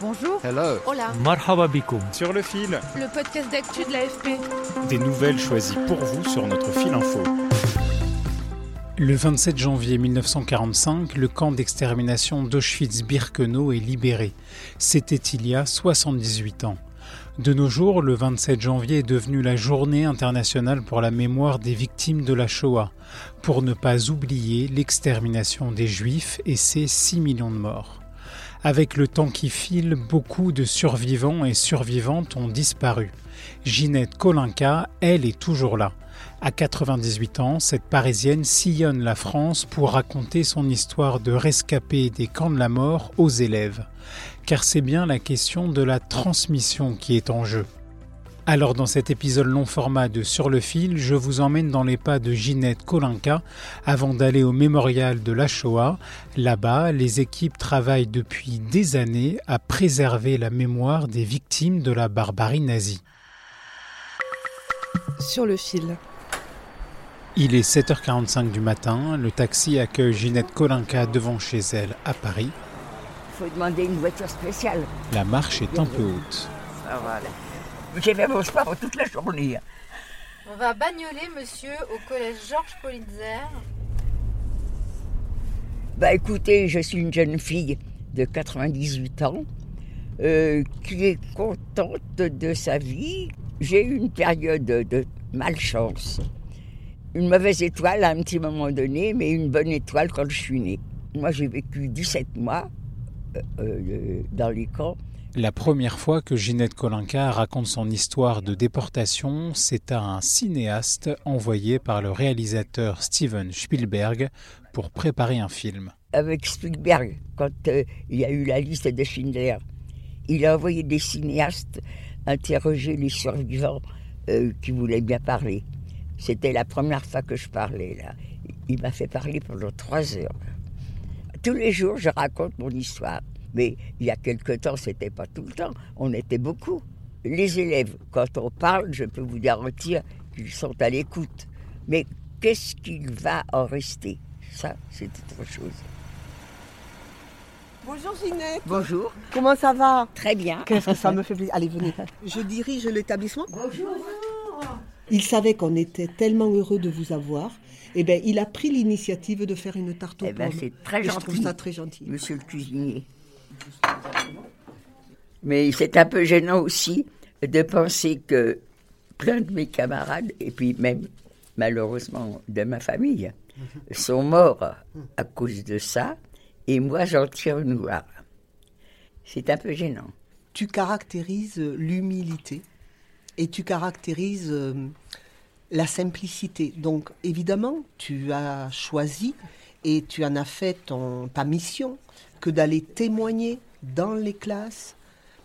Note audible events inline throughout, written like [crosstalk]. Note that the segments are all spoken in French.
Bonjour. Hello. Hola. Marhaba bikoum. Sur le fil, Le podcast d'actu de l'AFP. des nouvelles choisies pour vous sur notre fil info. Le 27 janvier 1945, le camp d'extermination d'Auschwitz-Birkenau est libéré. C'était il y a 78 ans. De nos jours, le 27 janvier est devenu la journée internationale pour la mémoire des victimes de la Shoah, pour ne pas oublier l'extermination des Juifs et ses 6 millions de morts. Avec le temps qui file, beaucoup de survivants et survivantes ont disparu. Ginette Kolinka, elle, est toujours là. À 98 ans, cette Parisienne sillonne la France pour raconter son histoire de rescapée des camps de la mort aux élèves. Car c'est bien la question de la transmission qui est en jeu. Alors dans cet épisode long format de Sur le fil, je vous emmène dans les pas de Ginette Kolinka avant d'aller au mémorial de la Shoah. Là-bas, les équipes travaillent depuis des années à préserver la mémoire des victimes de la barbarie nazie. Sur le fil. Il est 7h45 du matin, le taxi accueille Ginette Kolinka devant chez elle à Paris. faut demander une voiture spéciale. La marche est un peu haute. Ah, voilà. J'ai fait mon sport toute la journée. On va bagnoler, monsieur, au collège Georges Politzer. Bah écoutez, je suis une jeune fille de 98 ans euh, qui est contente de sa vie. J'ai eu une période de malchance. Une mauvaise étoile à un petit moment donné, mais une bonne étoile quand je suis née. Moi, j'ai vécu 17 mois euh, euh, dans les camps. La première fois que Ginette Kolinka raconte son histoire de déportation, c'est à un cinéaste envoyé par le réalisateur Steven Spielberg pour préparer un film. Avec Spielberg, quand euh, il y a eu la liste de Schindler, il a envoyé des cinéastes interroger les survivants euh, qui voulaient bien parler. C'était la première fois que je parlais là. Il m'a fait parler pendant trois heures. Tous les jours, je raconte mon histoire. Mais il y a quelque temps, c'était pas tout le temps. On était beaucoup. Les élèves, quand on parle, je peux vous garantir qu'ils sont à l'écoute. Mais qu'est-ce qu'il va en rester? Ça, c'est autre chose. Bonjour Ginette. Bonjour. Comment ça va? Très bien. Qu'est-ce que ça me fait plaisir. Allez, venez. Je dirige l'établissement. Bonjour. Il savait qu'on était tellement heureux de vous avoir. Eh bien, il a pris l'initiative de faire une tarte aux Eh ben, pommes. c'est très Et Je gentil. trouve ça très gentil. Monsieur le cuisinier. Mais c'est un peu gênant aussi de penser que plein de mes camarades, et puis même malheureusement de ma famille, sont morts à cause de ça, et moi j'en tire une gloire. C'est un peu gênant. Tu caractérises l'humilité et tu caractérises euh, la simplicité. Donc, évidemment, tu as choisi et tu en as fait ton, ta mission que d'aller témoigner dans les classes,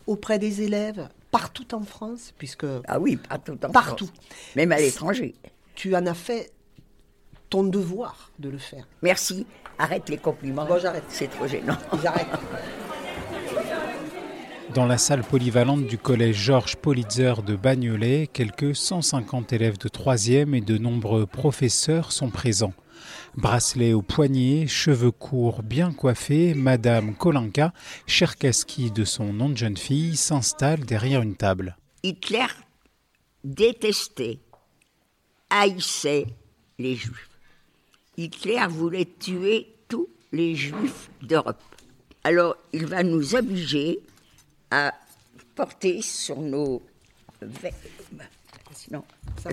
auprès des élèves, partout en France, puisque Ah oui, partout en Partout. France, même à l'étranger. tu en as fait ton devoir de le faire. Merci. Arrête les compliments. Bon, j'arrête. C'est trop gênant. [laughs] J'arrête. Dans la salle polyvalente du collège Georges Politzer de Bagnolet, quelques 150 élèves de 3e et de nombreux professeurs sont présents. Bracelet au poignet, cheveux courts bien coiffés, Madame Kolinka, Cherkaski de son nom de jeune fille, s'installe derrière une table. Hitler détestait, haïssait les juifs. Hitler voulait tuer tous les juifs d'Europe. Alors il va nous obliger à porter sur nos non, Ça,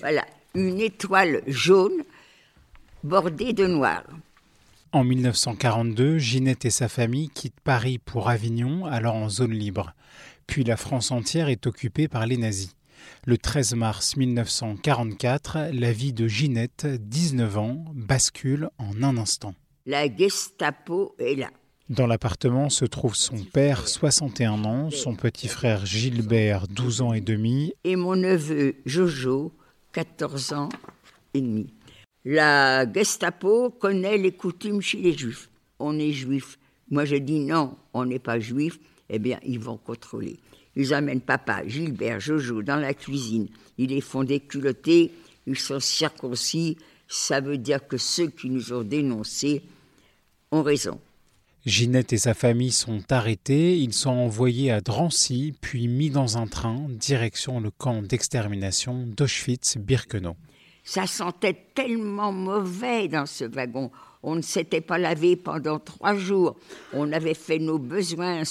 voilà, une étoile jaune bordée de noir. En 1942, Ginette et sa famille quittent Paris pour Avignon, alors en zone libre. Puis la France entière est occupée par les nazis. Le 13 mars 1944, la vie de Ginette, 19 ans, bascule en un instant. La Gestapo est là. Dans l'appartement se trouve son père, 61 ans, son petit frère Gilbert, 12 ans et demi, et mon neveu Jojo, 14 ans et demi. La Gestapo connaît les coutumes chez les juifs. On est juif. Moi je dis non, on n'est pas juif. Eh bien, ils vont contrôler. Ils amènent papa, Gilbert, Jojo dans la cuisine. Ils les font déculotter. Ils sont circoncis. Ça veut dire que ceux qui nous ont dénoncés ont raison. Ginette et sa famille sont arrêtés, ils sont envoyés à Drancy, puis mis dans un train, direction le camp d'extermination d'Auschwitz-Birkenau. Ça sentait tellement mauvais dans ce wagon. On ne s'était pas lavé pendant trois jours. On avait fait nos besoins.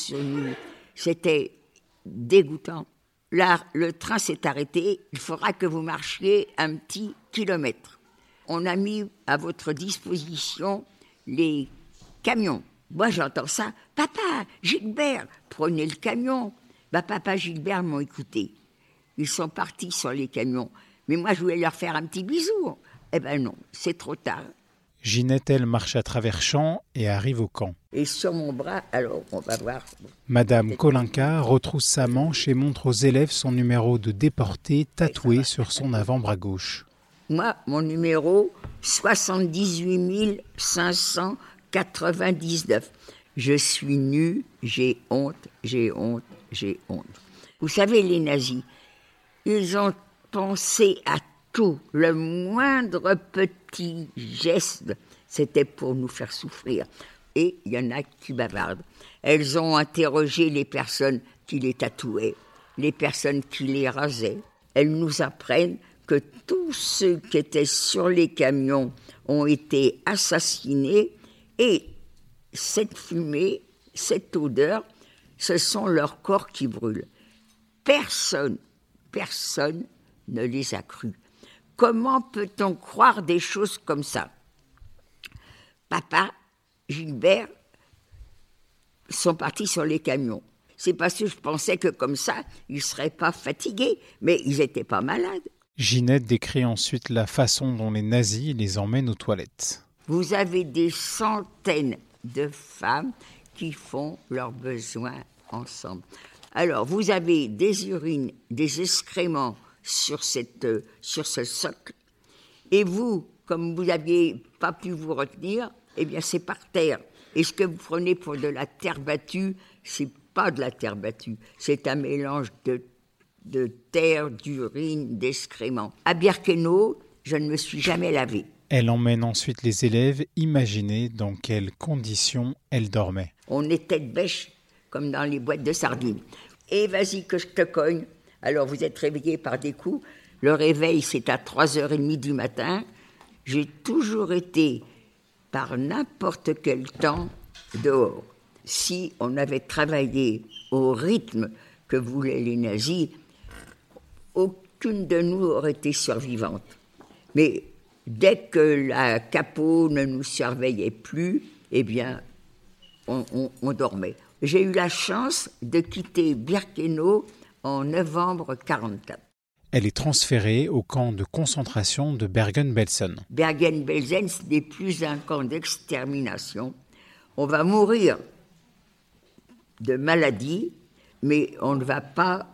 C'était dégoûtant. Là, le train s'est arrêté. Il faudra que vous marchiez un petit kilomètre. On a mis à votre disposition les camions. Moi, j'entends ça. Papa, Gilbert, prenez le camion. Bah, papa, Gilbert m'ont écouté. Ils sont partis sur les camions. Mais moi, je voulais leur faire un petit bisou. Eh ben non, c'est trop tard. Ginette, elle, marche à travers champs et arrive au camp. Et sur mon bras, alors, on va voir. Madame Kolinka retrousse sa manche et montre aux élèves son numéro de déporté tatoué sur son avant-bras gauche. Moi, mon numéro, 78 599. Je suis nu, j'ai honte, j'ai honte, j'ai honte. Vous savez, les nazis, ils ont pensé à tout. Le moindre petit geste, c'était pour nous faire souffrir. Et il y en a qui bavardent. Elles ont interrogé les personnes qui les tatouaient, les personnes qui les rasaient. Elles nous apprennent que tous ceux qui étaient sur les camions ont été assassinés et cette fumée, cette odeur, ce sont leurs corps qui brûlent. Personne, personne ne les a crus. Comment peut-on croire des choses comme ça? Papa, Gilbert sont partis sur les camions. C'est parce que je pensais que comme ça, ils ne seraient pas fatigués, mais ils n'étaient pas malades. Ginette décrit ensuite la façon dont les nazis les emmènent aux toilettes. Vous avez des centaines de femmes qui font leurs besoins ensemble. Alors, vous avez des urines, des excréments sur, cette, sur ce socle, et vous, comme vous n'aviez pas pu vous retenir, eh bien, c'est par terre. Et ce que vous prenez pour de la terre battue, c'est pas de la terre battue, c'est un mélange de, de terre, d'urine, d'excréments. À Birkenau, je ne me suis jamais lavé. Elle emmène ensuite les élèves imaginer dans quelles conditions elle dormait. On était de bêche, comme dans les boîtes de sardines. Et vas-y que je te cogne. Alors vous êtes réveillés par des coups. Le réveil, c'est à 3h30 du matin. J'ai toujours été, par n'importe quel temps, dehors. Si on avait travaillé au rythme que voulaient les nazis, aucune de nous aurait été survivante. Mais dès que la capot ne nous surveillait plus, eh bien, on, dormait. J'ai eu la chance de quitter Birkenau en novembre 1944. Elle est transférée au camp de concentration de Bergen-Belsen. Bergen-Belsen, ce n'est plus un camp d'extermination. On va mourir de maladie, mais on ne va pas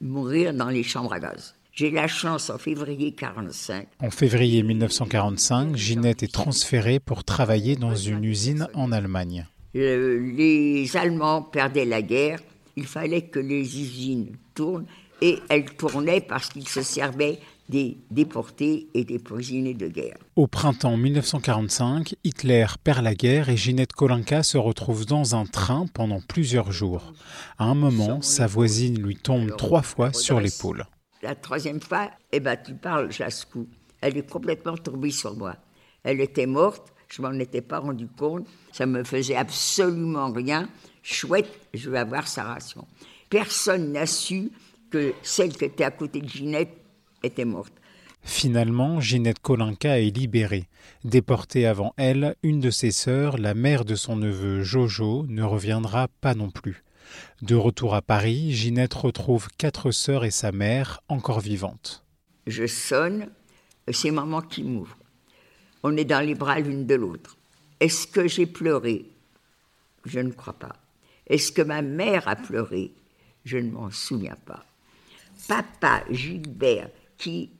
mourir dans les chambres à gaz. J'ai la chance en février 45. En février 1945, Ginette est transférée pour travailler dans une usine en Allemagne. les Allemands perdaient la guerre. Il fallait que les usines tournent et elles tournaient parce qu'ils se servaient des déportés et des prisonniers de guerre. Au printemps 1945, Hitler perd la guerre et Ginette Kolinka se retrouve dans un train pendant plusieurs jours. À un moment, sa voisine lui tombe trois fois sur l'épaule. La troisième fois, eh ben, tu parles, Jascou. Elle est complètement tombée sur moi. Elle était morte, je m'en étais pas rendu compte. Ça me faisait absolument rien. Chouette, je vais avoir sa ration. Personne n'a su que celle qui était à côté de Ginette était morte. Finalement, Ginette Kolinka est libérée. Déportée avant elle, une de ses sœurs, la mère de son neveu Jojo, ne reviendra pas non plus. De retour à Paris, Ginette retrouve quatre sœurs et sa mère encore vivantes. Je sonne, c'est maman qui m'ouvre. On est dans les bras l'une de l'autre. Est-ce que j'ai pleuré? Je ne crois pas. Est-ce que ma mère a pleuré? Je ne m'en souviens pas. Papa Gilbert, qui,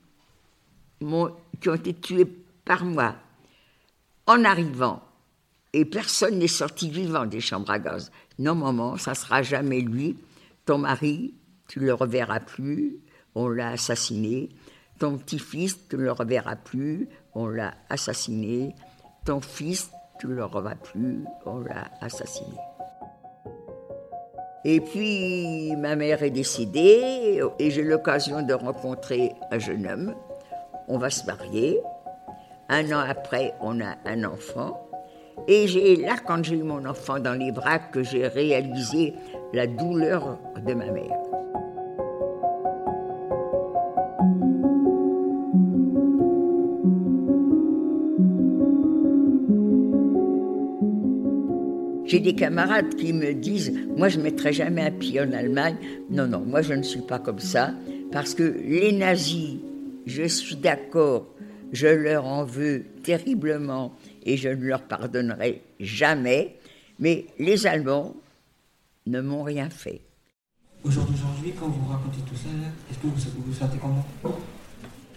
qui ont été tués par moi en arrivant, et personne n'est sorti vivant des chambres à gaz. Non, maman, ça sera jamais lui. Ton mari, tu le reverras plus, on l'a assassiné. Ton petit-fils, tu ne le reverras plus, on l'a assassiné. Ton fils, tu ne le reverras plus, on l'a assassiné. Et puis, ma mère est décédée et j'ai l'occasion de rencontrer un jeune homme. On va se marier. Un an après, on a un enfant. Et j'ai là, quand j'ai eu mon enfant dans les bras, que j'ai réalisé la douleur de ma mère. J'ai des camarades qui me disent Moi, je ne mettrai jamais un pied en Allemagne. Non, non, moi, je ne suis pas comme ça. Parce que les nazis, je suis d'accord, je leur en veux terriblement et je ne leur pardonnerai jamais. Mais les Allemands ne m'ont rien fait. Aujourd'hui, quand vous racontez tout ça, est-ce que vous vous sentez comment?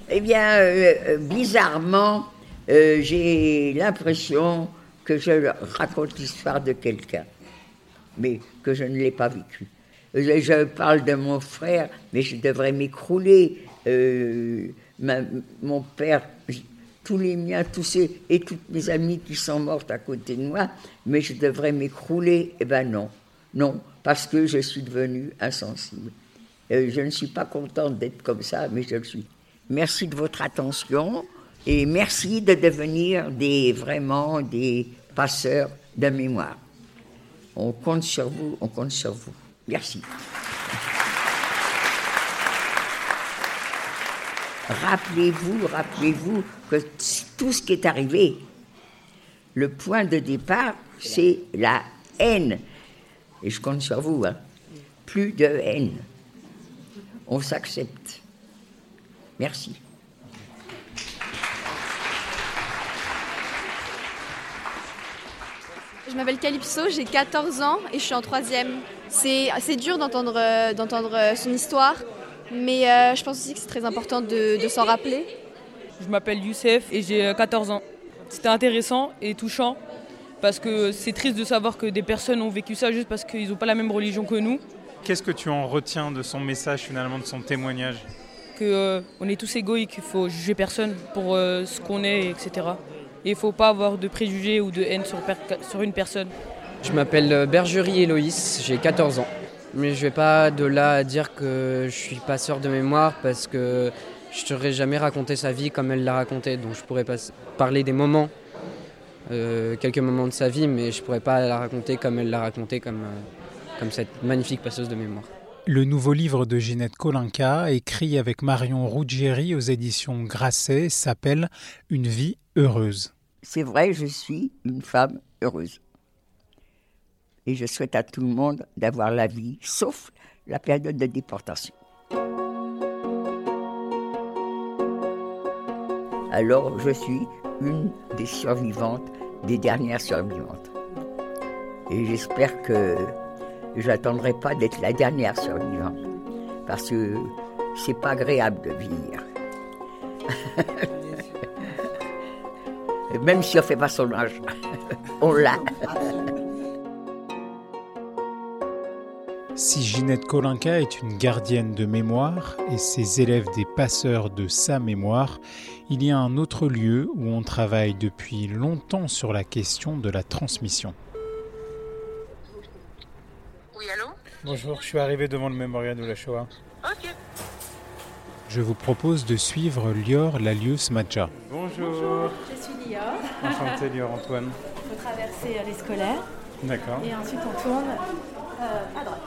Eh bien, euh, euh, bizarrement, euh, j'ai l'impression que je raconte l'histoire de quelqu'un, mais que je ne l'ai pas vécu. Je parle de mon frère, mais je devrais m'écrouler. Euh, mon père, tous les miens, tous ces, et toutes mes amies qui sont mortes à côté de moi, mais je devrais m'écrouler. Eh ben non, non, parce que je suis devenue insensible. Euh, je ne suis pas contente d'être comme ça, mais je le suis. Merci de votre attention. Et merci de devenir des, vraiment des passeurs de mémoire. On compte sur vous, on compte sur vous. Merci. Rappelez-vous, rappelez-vous que tout ce qui est arrivé, le point de départ, c'est la haine. Et je compte sur vous, hein. plus de haine. On s'accepte. Merci. Je m'appelle Calypso, j'ai 14 ans et je suis en troisième. C'est assez dur d'entendre euh, d'entendre euh, son histoire, mais euh, je pense aussi que c'est très important de, de s'en rappeler. Je m'appelle Youssef et j'ai 14 ans. C'était intéressant et touchant parce que c'est triste de savoir que des personnes ont vécu ça juste parce qu'ils n'ont pas la même religion que nous. Qu'est-ce que tu en retiens de son message finalement, de son témoignage? Que on est tous égoïques, qu'il faut juger personne pour ce qu'on est, etc. Et il ne faut pas avoir de préjugés ou de haine sur, sur une personne. Je m'appelle Bergerie Héloïse, j'ai 14 ans. Mais je vais pas de là à dire que je suis passeur de mémoire parce que je ne saurais jamais raconter sa vie comme elle l'a raconté. Donc je pourrais pas parler des moments, euh, quelques moments de sa vie, mais je pourrais pas la raconter comme elle l'a raconté, comme, euh, comme cette magnifique passeuse de mémoire. Le nouveau livre de Ginette Kolinka, écrit avec Marion Ruggieri aux éditions Grasset, s'appelle Une vie c'est vrai, je suis une femme heureuse. Et je souhaite à tout le monde d'avoir la vie, sauf la période de déportation. Alors, je suis une des survivantes, des dernières survivantes. Et j'espère que je n'attendrai pas d'être la dernière survivante, parce que c'est pas agréable de vieillir. [laughs] même si on fait pas son âge. [laughs] on l'a. Si Ginette Kolinka est une gardienne de mémoire et ses élèves des passeurs de sa mémoire, il y a un autre lieu où on travaille depuis longtemps sur la question de la transmission. Oui, allô? Bonjour, je suis arrivé devant le mémorial de la Shoah. Ok. Je vous propose de suivre Lior Lalius Madja. Bonjour. Suis Lior. Enchanté Lior Antoine. Il faut traverser les scolaires. D'accord. Et ensuite on tourne euh, à droite.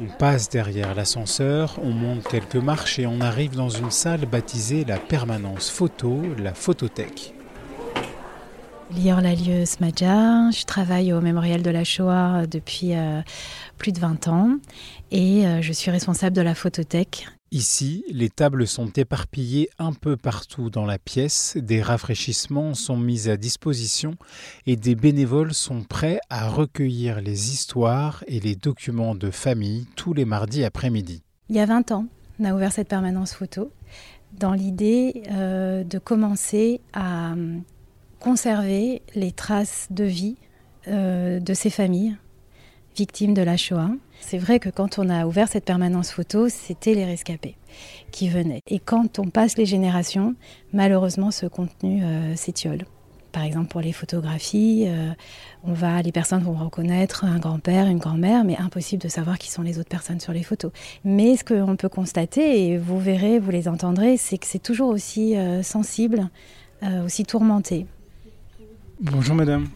On passe derrière l'ascenseur, on monte quelques marches et on arrive dans une salle baptisée la permanence photo, la photothèque. Lior Lalieu Smadja, je travaille au Mémorial de la Shoah depuis euh, plus de 20 ans et euh, je suis responsable de la photothèque. Ici, les tables sont éparpillées un peu partout dans la pièce, des rafraîchissements sont mis à disposition et des bénévoles sont prêts à recueillir les histoires et les documents de famille tous les mardis après-midi. Il y a 20 ans, on a ouvert cette permanence photo dans l'idée euh, de commencer à euh, conserver les traces de vie euh, de ces familles victimes de la Shoah. C'est vrai que quand on a ouvert cette permanence photo, c'était les rescapés qui venaient. Et quand on passe les générations, malheureusement, ce contenu s'étiole. Par exemple, pour les photographies, on va, les personnes vont reconnaître un grand-père, une grand-mère, mais impossible de savoir qui sont les autres personnes sur les photos. Mais ce qu'on peut constater, et vous verrez, vous les entendrez, c'est que c'est toujours aussi sensible, aussi tourmenté. Bonjour madame.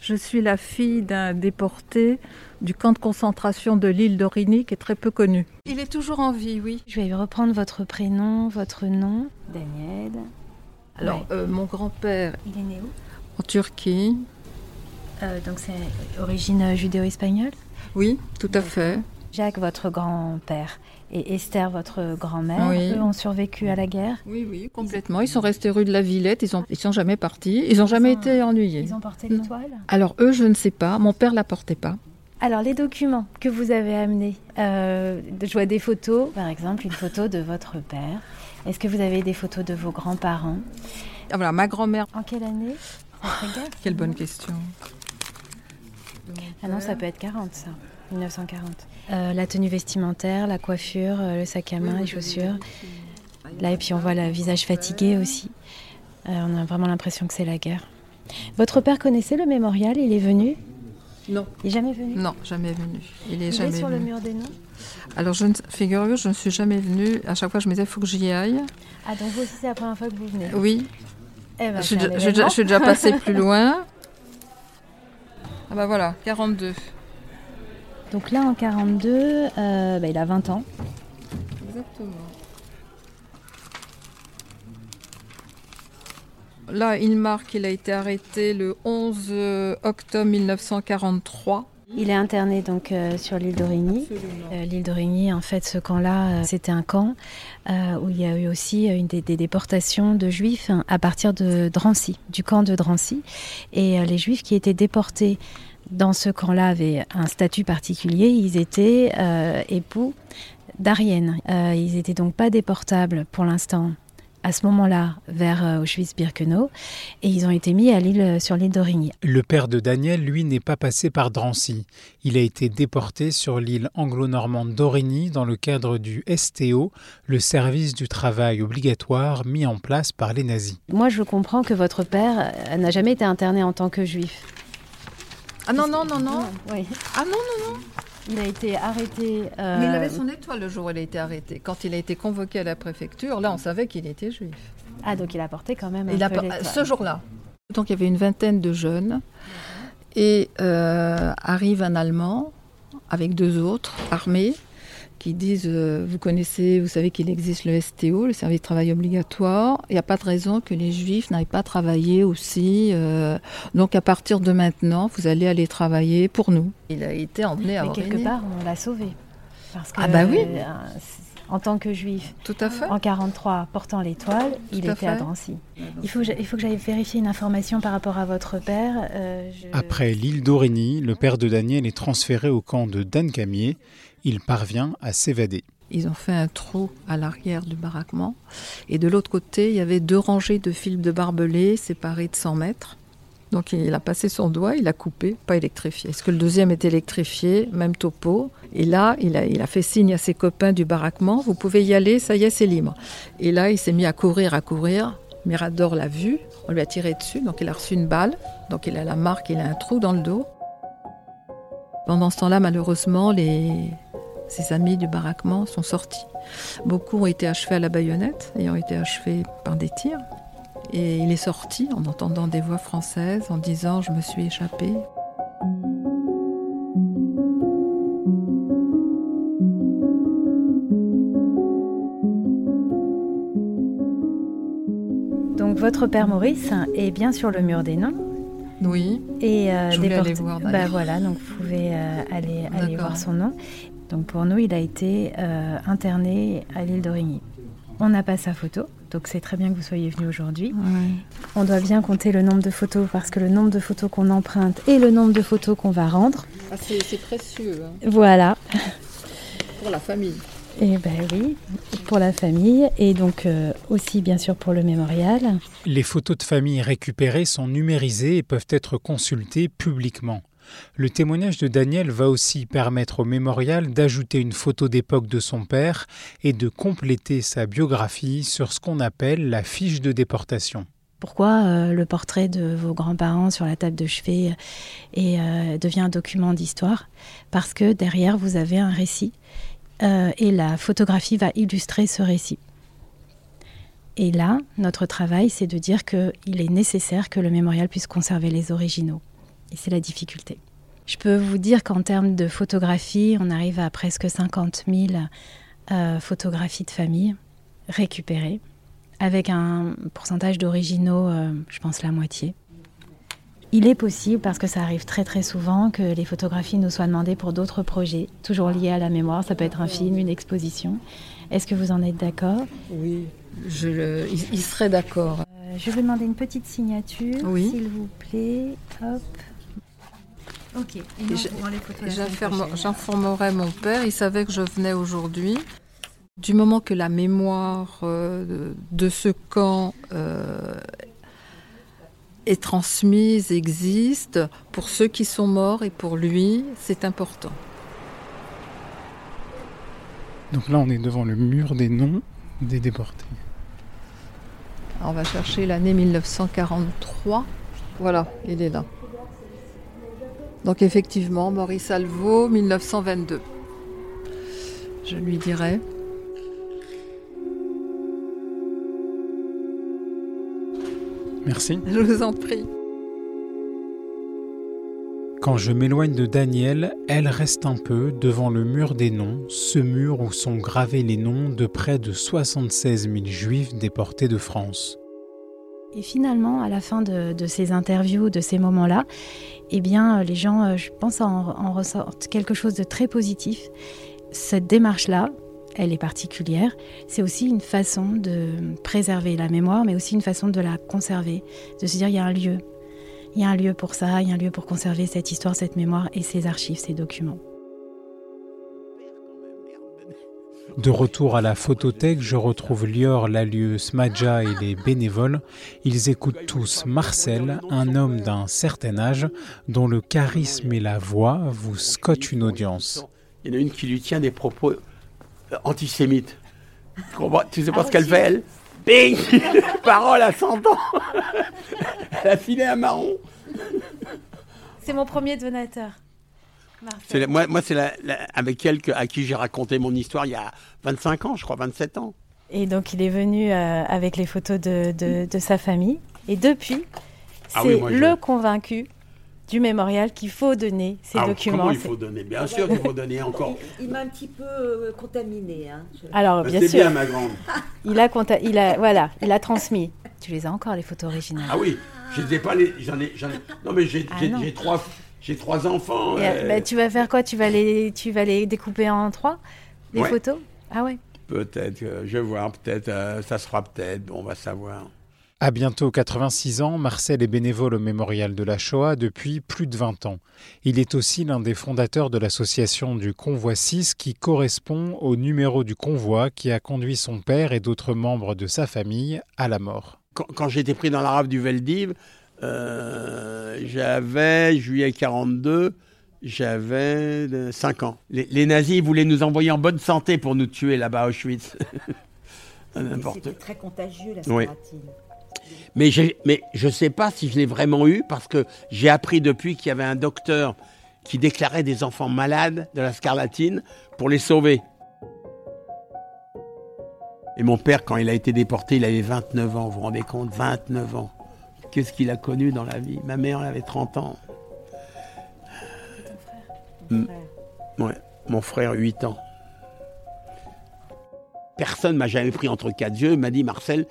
Je suis la fille d'un déporté du camp de concentration de l'île d'Origny qui est très peu connu. Il est toujours en vie, oui. Je vais reprendre votre prénom, votre nom. Daniel. Alors, euh, mon grand-père. Il est né où? En Turquie. Euh, donc c'est origine judéo-espagnole? Oui, tout à fait. Jacques, votre grand-père, et Esther, votre grand-mère, oui. eux ont survécu à la guerre? Oui, oui, complètement. Ils sont restés rue de la Villette, ils, ont, ils sont jamais partis, ils n'ont jamais ont, été ennuyés. Ils ont porté l'étoile? Alors eux, je ne sais pas, mon père la portait pas. Alors les documents que vous avez amenés, euh, je vois des photos, par exemple une photo de votre père. Est-ce que vous avez des photos de vos grands-parents? Ah, Voilà, ma grand-mère. En quelle année? Quelle bonne question. Ah non, ça peut être 40 ça. 1940. Euh, la tenue vestimentaire, la coiffure, euh, le sac à main, les chaussures. Là, et puis on voit le visage fatigué aussi. Euh, on a vraiment l'impression que c'est la guerre. Votre père connaissait le mémorial Il est venu? Non. Il n'est jamais venu? Non, jamais venu. Il est Il jamais est sur venu. le mur des noms? Alors, je ne, figurez-vous, je ne suis jamais venue. À chaque fois, je me disais, il faut que j'y aille. Ah, donc vous aussi, c'est la première fois que vous venez? Oui. Eh ben, je, suis déjà- je suis déjà- je suis déjà événement. passée [laughs] plus loin. Ah bah voilà, 42. Donc là, en 42, euh, bah, il a 20 ans. Exactement. Là, il marque qu'il a été arrêté le 11 octobre 1943. Il est interné donc euh, sur l'île d'Origny. Euh, l'île d'Origny, en fait, ce camp-là, euh, c'était un camp euh, où il y a eu aussi une des, des déportations de juifs hein, à partir de Drancy, du camp de Drancy. Et euh, les juifs qui étaient déportés dans ce camp-là avaient un statut particulier. Ils étaient euh, époux d'Arienne. Euh, ils n'étaient donc pas déportables pour l'instant à ce moment-là vers euh, Auschwitz-Birkenau et ils ont été mis à l'île sur l'île d'Origny. Le père de Daniel, lui, n'est pas passé par Drancy. Il a été déporté sur l'île anglo-normande d'Origny dans le cadre du STO, le service du travail obligatoire mis en place par les nazis. Moi, je comprends que votre père n'a jamais été interné en tant que juif. Ah non, non, non, non. Oui. Ah non, non, non. Il a été arrêté. euh, Mais il avait son étoile le jour où il a été arrêté. Quand il a été convoqué à la préfecture, là, on savait qu'il était juif. Ah, donc il a porté quand même un Il peu ce jour-là. Donc il y avait une vingtaine de jeunes. Et euh, arrive un Allemand avec deux autres armés qui disent euh, Vous connaissez, vous savez qu'il existe le STO, le service de travail obligatoire. Il n'y a pas de raison que les Juifs n'aillent pas travailler aussi. euh, donc à partir de maintenant, vous allez aller travailler pour nous. Il a été emmené à Mais quelque part, on l'a sauvé. Parce que, Ah bah oui. En tant que juif, Tout à fait. en 43, portant l'étoile, il à était à fait. Drancy. Il faut, il faut que j'aille vérifier une information par rapport à votre père. euh, je- Après l'île d'Origny, le père de Daniel est transféré au camp de Dancamier. Il parvient à s'évader. Ils ont fait un trou à l'arrière du baraquement. Et de l'autre côté, il y avait deux rangées de fils de barbelés séparés de 100 mètres. Donc il a passé son doigt, il a coupé, pas électrifié. Est-ce que le deuxième est électrifié? Même topo. Et là, il a, fait signe à ses copains du baraquement, vous pouvez y aller, ça y est, c'est libre. Et là, il s'est mis à courir, à courir. Mirador l'a vu, on lui a tiré dessus, donc il a reçu une balle. Donc il a la marque, il a un trou dans le dos. Pendant ce temps-là, malheureusement, ses amis du baraquement sont sortis. Beaucoup ont été achevés à la baïonnette, ayant été achevés par des tirs. Et il est sorti en entendant des voix françaises, en disant Je me suis échappé. Donc votre père Maurice est bien sur le mur des noms. Oui. Et Je voulais aller voir, Bah voilà, donc vous pouvez euh, aller, aller voir son nom. Donc pour nous, il a été euh, interné à l'île d'Origny. On n'a pas sa photo, donc c'est très bien que vous soyez venu aujourd'hui. On doit bien compter le nombre de photos parce que le nombre de photos qu'on emprunte et le nombre de photos qu'on va rendre. Ah, c'est précieux hein, Voilà. pour la famille. Et ben oui, pour la famille et donc euh, aussi bien sûr pour le mémorial. Les photos de famille récupérées sont numérisées et peuvent être consultées publiquement. Le témoignage de Daniel va aussi permettre au mémorial d'ajouter une photo d'époque de son père et de compléter sa biographie sur ce qu'on appelle la fiche de déportation. Pourquoi euh, le portrait de vos grands-parents sur la table de chevet et, euh, devient un document d'histoire? Parce que derrière, vous avez un récit euh, et la photographie va illustrer ce récit. Et là, notre travail, c'est de dire qu'il est nécessaire que le mémorial puisse conserver les originaux. Et c'est la difficulté. Je peux vous dire qu'en termes de photographie, on arrive à presque 50 000 euh, photographies de famille récupérées, avec un pourcentage d'originaux, euh, je pense, la moitié. Il est possible, parce que ça arrive très très souvent, que les photographies nous soient demandées pour d'autres projets, toujours liés à la mémoire. Ça peut être un film, une exposition. Est-ce que vous en êtes d'accord? Oui, je le- il, serait d'accord. Euh, Je vais demander une petite signature, Oui. s'il vous plaît. Hop. Ok. J'informerai mon père, il savait que je venais aujourd'hui. Du moment que la mémoire euh, de, de ce camp euh, est transmise, existe, pour ceux qui sont morts et pour lui, c'est important. Donc là, on est devant le mur des noms des déportés. On va chercher l'année 1943. Voilà, il est là. Donc effectivement, Maurice Alvaux, 1922. Je lui dirai. Merci. [laughs] Je vous en prie. Quand je m'éloigne de Daniel, elle reste un peu devant le mur des noms, ce mur où sont gravés les noms de près de 76 000 juifs déportés de France. Et finalement, à la fin de, ces interviews, de ces moments-là, eh bien, euh, les gens, euh, je pense, en, en ressortent quelque chose de très positif. Cette démarche-là, elle est particulière. C'est aussi une façon de préserver la mémoire, mais aussi une façon de la conserver, de se dire il y a un lieu. Il y a un lieu pour ça, il y a un lieu pour conserver cette histoire, cette mémoire et ces archives, ces documents. De retour à la photothèque, je retrouve Lior, Lalieu, Smadja et les bénévoles. Ils écoutent tous Marcel, un homme d'un certain âge, dont le charisme et la voix vous scotchent une audience. Il y en a une qui lui tient des propos euh, antisémites. Tu sais pas ce qu'elle fait, elle? Bing [laughs] Parole à 100 ans [laughs] Elle a filé un marron. C'est mon premier donateur. C'est la- moi, moi c'est la- la- avec elle que- à qui j'ai raconté mon histoire il y a 25 ans, je crois, 27 ans. Et donc, il est venu euh, avec les photos de, de- de sa famille. Et depuis, c'est Ah oui, moi, je- le convaincu du mémorial qu'il faut donner ces Ah, documents. Comment il C'est- faut donner? Bien sûr qu'il faut donner encore. Il m'a un petit peu euh, contaminé. Hein. Je- Alors, Bah, bien c'est sûr. bien, ma grande. [laughs] Il a, conta- il a, voilà, il a transmis. Tu les as encore, les photos originales? Ah oui, je les ai pas les. J'en ai, j'en ai- Non, mais j'ai Ah j'ai- non. j'ai trois, j'ai trois enfants. Et, euh, bah, tu vas faire quoi? Tu vas, les, tu vas les découper en trois, les Ouais. photos? Ah ouais Peut-être, euh, je vais voir, peut-être, euh, ça sera peut-être, on va savoir. À bientôt 86 ans, Marcel est bénévole au mémorial de la Shoah depuis plus de 20 ans. Il est aussi l'un des fondateurs de l'association du Convoi 6 qui correspond au numéro du convoi qui a conduit son père et d'autres membres de sa famille à la mort. Quand, quand j'étais pris dans la rave du Veldiv, euh, j'avais, juillet 42, j'avais 5 ans. Les, les nazis voulaient nous envoyer en bonne santé pour nous tuer là-bas à Auschwitz. [laughs] N'importe C'était très contagieux la Oui. Mais, mais je ne sais pas si je l'ai vraiment eu parce que j'ai appris depuis qu'il y avait un docteur qui déclarait des enfants malades de la scarlatine pour les sauver. Et mon père, quand il a été déporté, il avait 29 ans, vous vous rendez compte? 29 ans. Qu'est-ce qu'il a connu dans la vie Ma mère, elle avait 30 ans. Mm. Ouais, mon frère, 8 ans. Personne m'a jamais pris entre quatre yeux, m'a dit Marcel,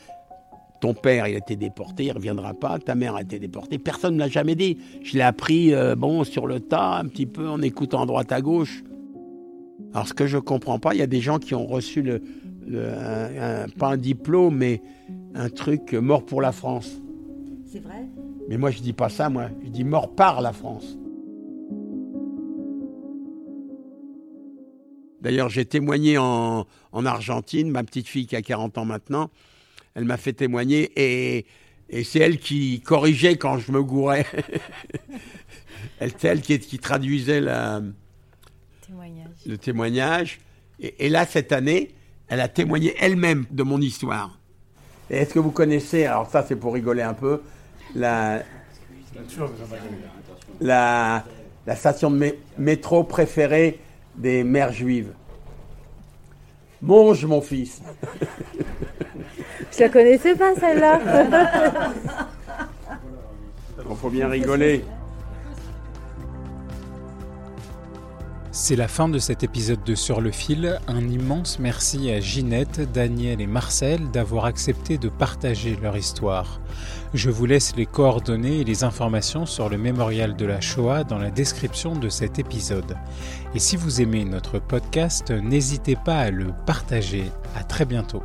ton père, il a été déporté, il ne reviendra pas, ta mère a été déportée. Personne ne l'a jamais dit. Je l'ai appris, euh, bon, sur le tas, un petit peu, en écoutant à droite à gauche. Alors, ce que je ne comprends pas, il y a des gens qui ont reçu le, pas un diplôme, mais un truc mort pour la France. C'est vrai? Mais moi, je dis pas ça, moi. Je dis mort par la France. D'ailleurs, j'ai témoigné en, en, Argentine, ma petite fille qui a 40 ans maintenant, elle m'a fait témoigner et, et c'est elle qui corrigeait quand je me gourais. [laughs] elle, c'est elle qui, qui traduisait la, témoignage. le témoignage. Et, et, là, cette année, elle a témoigné elle-même de mon histoire. Et est-ce que vous connaissez, alors ça c'est pour rigoler un peu, la, la, la station de métro préférée des mères juives. Mange, mon fils. [laughs] Je la connaissais pas, celle-là. Il faut bien rigoler. C'est la fin de cet épisode de Sur le fil. Un immense merci à Ginette, Daniel et Marcel d'avoir accepté de partager leur histoire. Je vous laisse les coordonnées et les informations sur le mémorial de la Shoah dans la description de cet épisode. Et si vous aimez notre podcast, n'hésitez pas à le partager. À très bientôt.